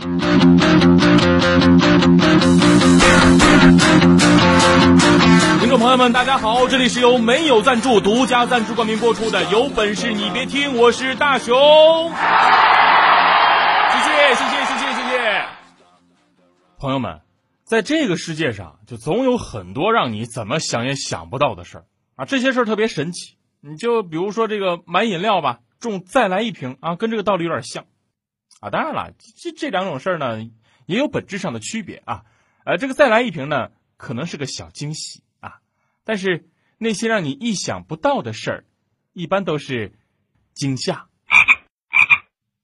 听众朋友们，大家好，这里是由没有赞助、独家赞助冠名播出的《有本事你别听》，我是大熊。谢谢，谢谢，谢谢，谢谢。朋友们，在这个世界上，就总有很多让你怎么想也想不到的事儿啊！这些事儿特别神奇。你就比如说这个买饮料吧，中再来一瓶啊，跟这个道理有点像啊。当然了，这这两种事儿呢，也有本质上的区别啊。呃，这个再来一瓶呢，可能是个小惊喜啊，但是那些让你意想不到的事儿，一般都是惊吓。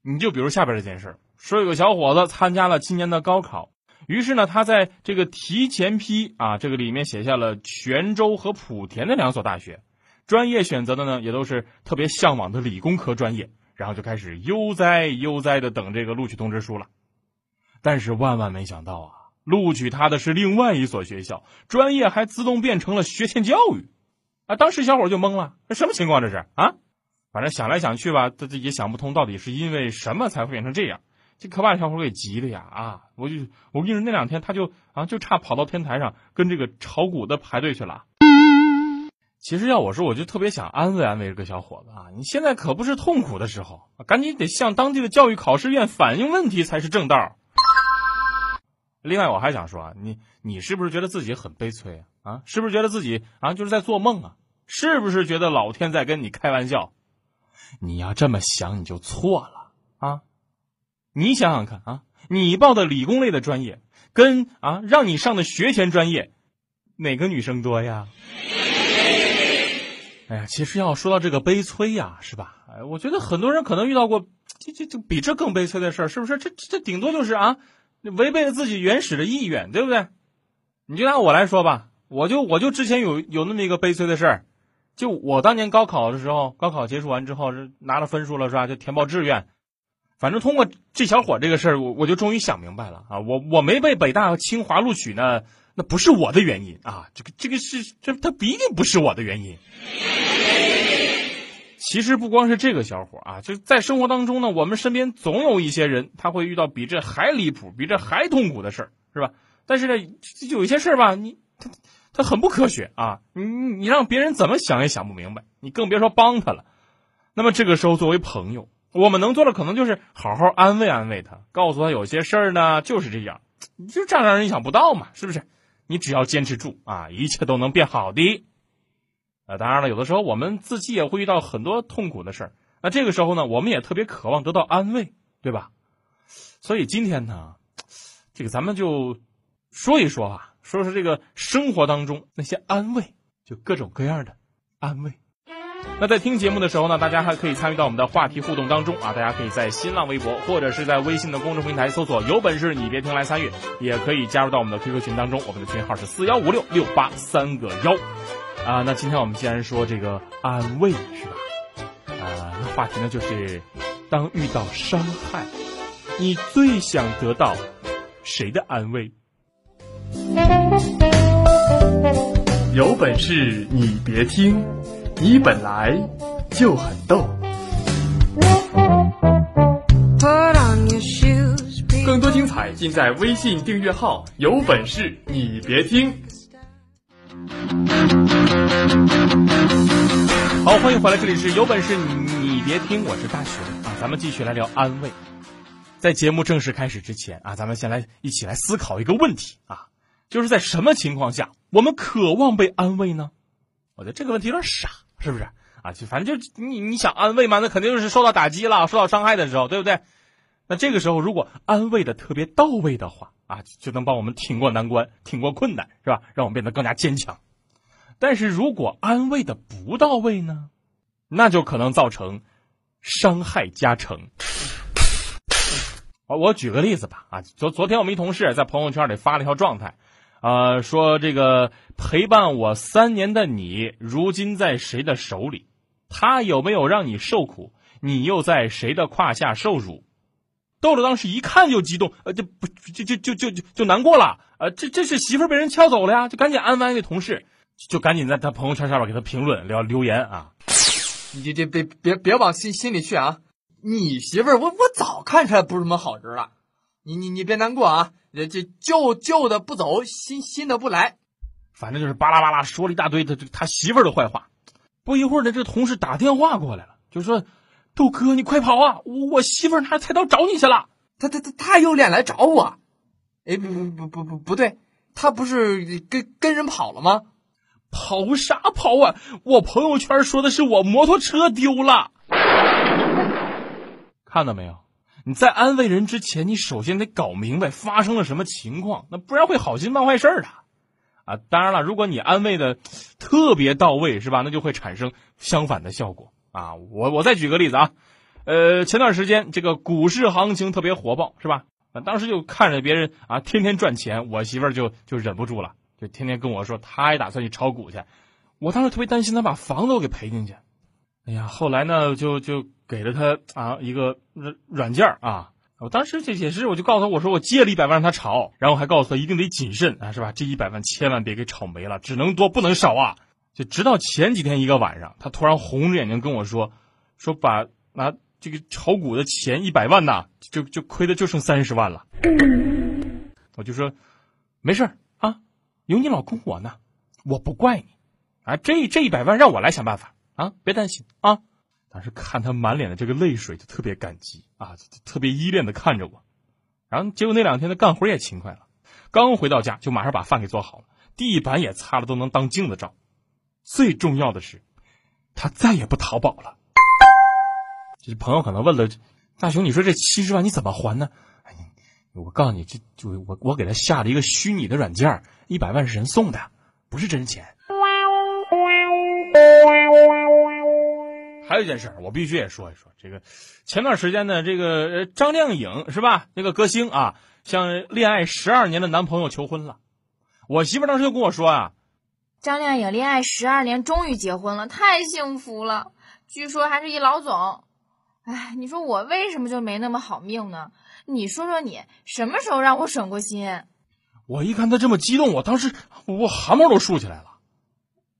你就比如下边这件事儿，说有个小伙子参加了今年的高考，于是呢，他在这个提前批啊，这个里面写下了泉州和莆田的两所大学，专业选择的呢，也都是特别向往的理工科专业，然后就开始悠哉悠哉的等这个录取通知书了。但是万万没想到啊！录取他的是另外一所学校，专业还自动变成了学前教育，啊！当时小伙就懵了，这什么情况？这是啊？反正想来想去吧，他这也想不通到底是因为什么才会变成这样。这可把小伙给急的呀！啊！我就我跟你说，那两天他就啊，就差跑到天台上跟这个炒股的排队去了。其实要我说，我就特别想安慰安慰这个小伙子啊！你现在可不是痛苦的时候，赶紧得向当地的教育考试院反映问题才是正道。另外，我还想说啊，你你是不是觉得自己很悲催啊？啊，是不是觉得自己啊就是在做梦啊？是不是觉得老天在跟你开玩笑？你要这么想，你就错了啊！你想想看啊，你报的理工类的专业，跟啊让你上的学前专业，哪个女生多呀？哎呀，其实要说到这个悲催呀，是吧？哎，我觉得很多人可能遇到过这这这比这更悲催的事儿，是不是？这这顶多就是啊。违背了自己原始的意愿，对不对？你就拿我来说吧，我就我就之前有有那么一个悲催的事儿，就我当年高考的时候，高考结束完之后是拿了分数了是吧？就填报志愿，反正通过这小伙这个事儿，我我就终于想明白了啊！我我没被北大和清华录取呢，那不是我的原因啊！这个这个是这他不一定不是我的原因。其实不光是这个小伙啊，就在生活当中呢，我们身边总有一些人，他会遇到比这还离谱、比这还痛苦的事儿，是吧？但是呢，有一些事儿吧，你他他很不科学啊，你你让别人怎么想也想不明白，你更别说帮他了。那么这个时候，作为朋友，我们能做的可能就是好好安慰安慰他，告诉他有些事儿呢就是这样，就这样让人意想不到嘛，是不是？你只要坚持住啊，一切都能变好的。啊，当然了，有的时候我们自己也会遇到很多痛苦的事儿，那这个时候呢，我们也特别渴望得到安慰，对吧？所以今天呢，这个咱们就说一说啊，说说这个生活当中那些安慰，就各种各样的安慰。那在听节目的时候呢，大家还可以参与到我们的话题互动当中啊，大家可以在新浪微博或者是在微信的公众平台搜索“有本事你别听”来参与，也可以加入到我们的 QQ 群当中，我们的群号是四幺五六六八三个幺。啊，那今天我们既然说这个安慰是吧？啊，那话题呢就是，当遇到伤害，你最想得到谁的安慰？有本事你别听，你本来就很逗。更多精彩尽在微信订阅号“有本事你别听”。好，欢迎回来，这里是有本事你别听，我是大熊啊，咱们继续来聊安慰。在节目正式开始之前啊，咱们先来一起来思考一个问题啊，就是在什么情况下我们渴望被安慰呢？我觉得这个问题有点傻，是不是啊？就反正就你你想安慰嘛，那肯定就是受到打击了，受到伤害的时候，对不对？那这个时候如果安慰的特别到位的话啊，就能帮我们挺过难关，挺过困难，是吧？让我们变得更加坚强。但是如果安慰的不到位呢，那就可能造成伤害加成。我我举个例子吧，啊，昨昨天我们一同事在朋友圈里发了一条状态，呃，说这个陪伴我三年的你，如今在谁的手里？他有没有让你受苦？你又在谁的胯下受辱？豆豆当时一看就激动，呃，就不就就就就就就难过了，呃，这这是媳妇被人撬走了呀，就赶紧安慰那同事，就赶紧在他朋友圈上面给他评论留留言啊，你这这别别别往心心里去啊！你媳妇，我我早看出来不是什么好人了。你你你别难过啊，这这旧旧的不走，新新的不来。反正就是巴拉巴拉说了一大堆他他媳妇儿的坏话。不一会儿呢，这同事打电话过来了，就说：“豆哥，你快跑啊！我我媳妇儿拿菜刀找你去了。他他他他有脸来找我？哎，不不不不不不对，他不是跟跟人跑了吗？跑啥跑啊？我朋友圈说的是我摩托车丢了。”看到没有？你在安慰人之前，你首先得搞明白发生了什么情况，那不然会好心办坏事的。啊，当然了，如果你安慰的特别到位，是吧？那就会产生相反的效果啊。我我再举个例子啊，呃，前段时间这个股市行情特别火爆，是吧？当时就看着别人啊天天赚钱，我媳妇儿就就忍不住了，就天天跟我说，她也打算去炒股去。我当时特别担心她把房子都给赔进去。哎呀，后来呢，就就给了他啊一个软软件啊，我当时这解释，我就告诉他，我说我借了一百万让他炒，然后还告诉他一定得谨慎啊，是吧？这一百万千万别给炒没了，只能多不能少啊！就直到前几天一个晚上，他突然红着眼睛跟我说，说把拿这个炒股的钱一百万呐，就就亏的就剩三十万了。我就说没事啊，有你老公我呢，我不怪你啊，这这一百万让我来想办法。啊，别担心啊！当时看他满脸的这个泪水，就特别感激啊，特别依恋的看着我。然后结果那两天他干活也勤快了，刚回到家就马上把饭给做好了，地板也擦了都能当镜子照。最重要的是，他再也不淘宝了。这朋友可能问了，大雄，你说这七十万你怎么还呢？哎，我告诉你，这就我我给他下了一个虚拟的软件，一百万是人送的，不是真钱。还有一件事我必须也说一说。这个前段时间呢，这个张靓颖是吧？那个歌星啊，向恋爱十二年的男朋友求婚了。我媳妇当时就跟我说啊，张靓颖恋爱十二年，终于结婚了，太幸福了。据说还是一老总。哎，你说我为什么就没那么好命呢？你说说你什么时候让我省过心？我一看他这么激动，我当时我汗毛都竖起来了。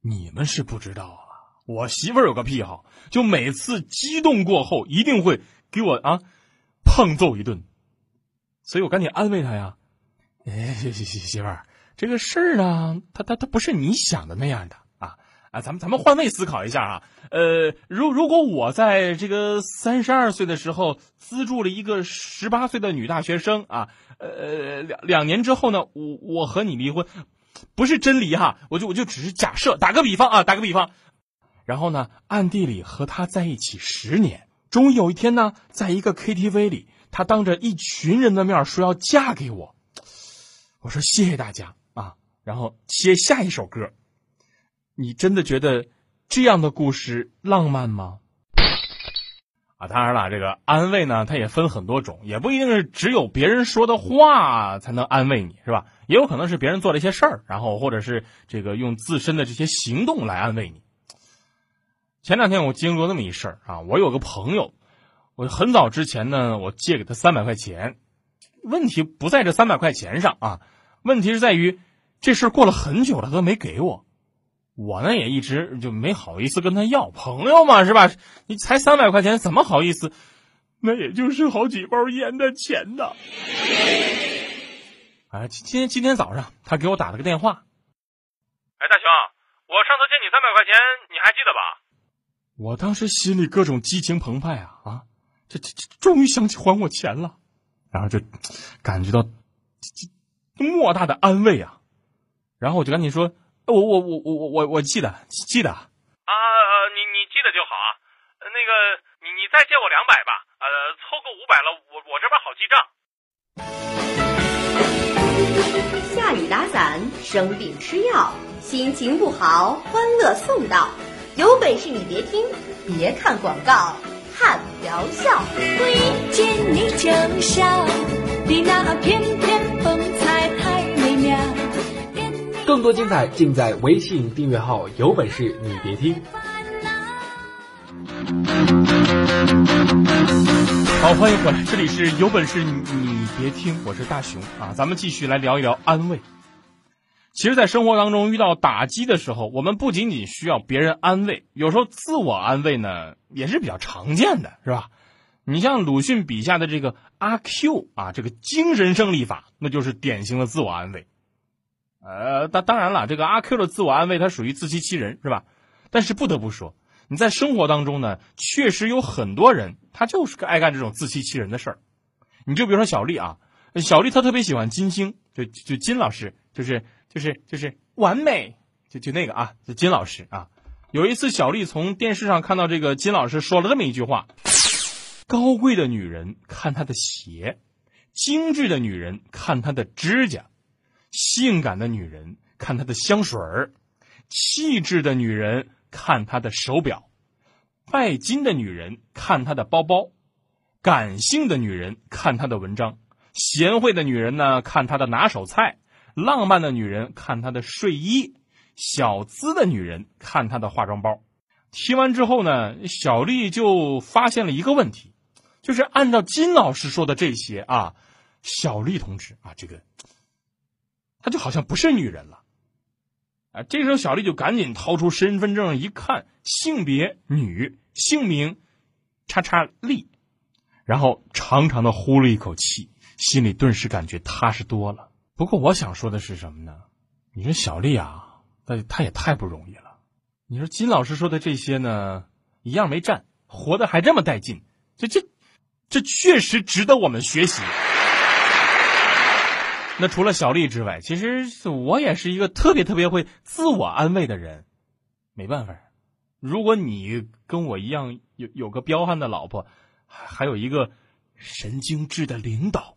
你们是不知道啊，我媳妇儿有个癖好，就每次激动过后一定会给我啊胖揍一顿，所以我赶紧安慰她呀。哎，媳媳媳妇儿，这个事儿呢，他他他不是你想的那样的啊啊！咱们咱们换位思考一下啊，呃，如如果我在这个三十二岁的时候资助了一个十八岁的女大学生啊，呃，两两年之后呢，我我和你离婚。不是真离哈，我就我就只是假设，打个比方啊，打个比方，然后呢，暗地里和他在一起十年，终于有一天呢，在一个 KTV 里，他当着一群人的面说要嫁给我，我说谢谢大家啊，然后接下一首歌，你真的觉得这样的故事浪漫吗？啊，当然了，这个安慰呢，它也分很多种，也不一定是只有别人说的话才能安慰你，是吧？也有可能是别人做了一些事儿，然后或者是这个用自身的这些行动来安慰你。前两天我经历过那么一事儿啊，我有个朋友，我很早之前呢，我借给他三百块钱，问题不在这三百块钱上啊，问题是在于这事儿过了很久了，他都没给我。我呢也一直就没好意思跟他要，朋友嘛是吧？你才三百块钱，怎么好意思？那也就是好几包烟的钱呢。哎，今今天今天早上他给我打了个电话。哎，大雄，我上次借你三百块钱，你还记得吧？我当时心里各种激情澎湃啊啊！这这这，终于想起还我钱了，然后就感觉到这这莫大的安慰啊！然后我就赶紧说。我我我我我我我记得记得啊呃你你记得就好啊，那个你你再借我两百吧，呃凑够五百了，我我这边好记账。下雨打伞，生病吃药，心情不好，欢乐送到，有本事你别听，别看广告，汉聊笑，遇见你就笑，你那翩翩风采太美妙。更多精彩尽在微信订阅号，有本事你别听。好，欢迎回来，这里是有本事你你别听，我是大熊啊，咱们继续来聊一聊安慰。其实，在生活当中遇到打击的时候，我们不仅仅需要别人安慰，有时候自我安慰呢也是比较常见的，是吧？你像鲁迅笔下的这个阿 Q 啊，这个精神胜利法，那就是典型的自我安慰。呃，当当然了，这个阿 Q 的自我安慰，它属于自欺欺人，是吧？但是不得不说，你在生活当中呢，确实有很多人，他就是爱干这种自欺欺人的事儿。你就比如说小丽啊，小丽她特别喜欢金星，就就金老师，就是就是就是完美，就就那个啊，就金老师啊。有一次，小丽从电视上看到这个金老师说了这么一句话：高贵的女人看她的鞋，精致的女人看她的指甲。性感的女人看她的香水儿，气质的女人看她的手表，拜金的女人看她的包包，感性的女人看她的文章，贤惠的女人呢看她的拿手菜，浪漫的女人看她的睡衣，小资的女人看她的化妆包。听完之后呢，小丽就发现了一个问题，就是按照金老师说的这些啊，小丽同志啊，这个。她就好像不是女人了，啊！这时候小丽就赶紧掏出身份证一看，性别女，姓名叉叉丽，然后长长的呼了一口气，心里顿时感觉踏实多了。不过我想说的是什么呢？你说小丽啊，她她也太不容易了。你说金老师说的这些呢，一样没占，活的还这么带劲，这这这确实值得我们学习。那除了小丽之外，其实我也是一个特别特别会自我安慰的人。没办法，如果你跟我一样有有个彪悍的老婆，还有一个神经质的领导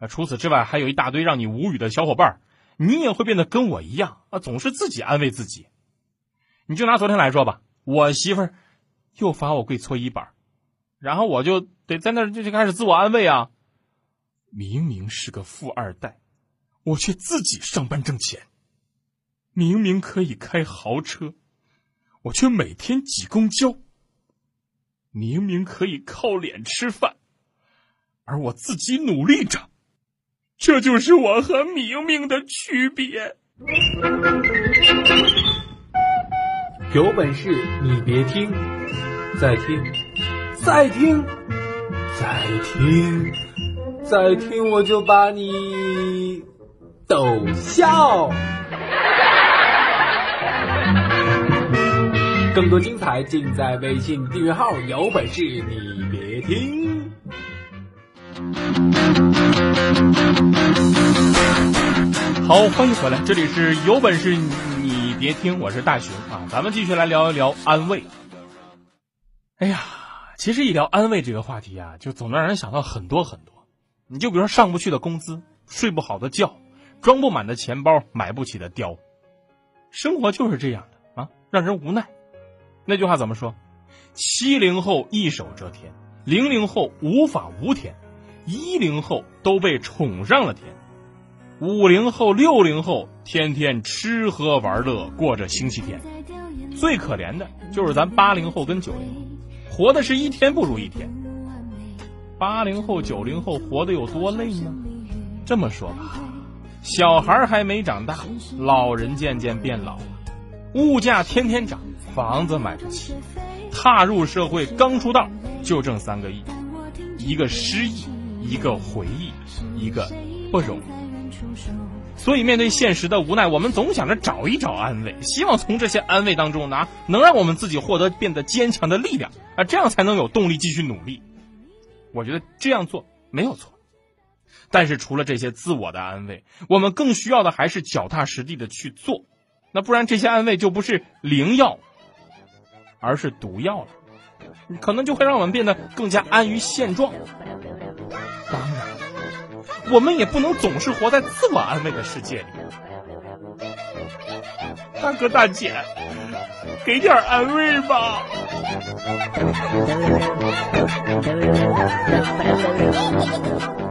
啊，除此之外还有一大堆让你无语的小伙伴，你也会变得跟我一样啊，总是自己安慰自己。你就拿昨天来说吧，我媳妇儿又罚我跪搓衣板，然后我就得在那就就开始自我安慰啊。明明是个富二代，我却自己上班挣钱；明明可以开豪车，我却每天挤公交；明明可以靠脸吃饭，而我自己努力着。这就是我和明明的区别。有本事你别听，再听，再听，再听。再听我就把你逗笑。更多精彩尽在微信订阅号，有本事你别听。好，欢迎回来，这里是有本事你别听，我是大熊啊，咱们继续来聊一聊安慰。哎呀，其实一聊安慰这个话题啊，就总能让人想到很多很多。你就比如说上不去的工资，睡不好的觉，装不满的钱包，买不起的貂，生活就是这样的啊，让人无奈。那句话怎么说？七零后一手遮天，零零后无法无天，一零后都被宠上了天，五零后、六零后天天吃喝玩乐过着星期天，最可怜的就是咱八零后跟九零后，活的是一天不如一天。八零后、九零后活得有多累呢？这么说吧，小孩还没长大，老人渐渐变老了，物价天天涨，房子买不起，踏入社会刚出道就挣三个亿，一个失意，一个回忆，一个不容易。所以面对现实的无奈，我们总想着找一找安慰，希望从这些安慰当中拿能让我们自己获得变得坚强的力量啊，这样才能有动力继续努力。我觉得这样做没有错，但是除了这些自我的安慰，我们更需要的还是脚踏实地的去做，那不然这些安慰就不是灵药，而是毒药了，可能就会让我们变得更加安于现状。我们也不能总是活在自我安慰的世界里。大哥大姐，给点安慰吧。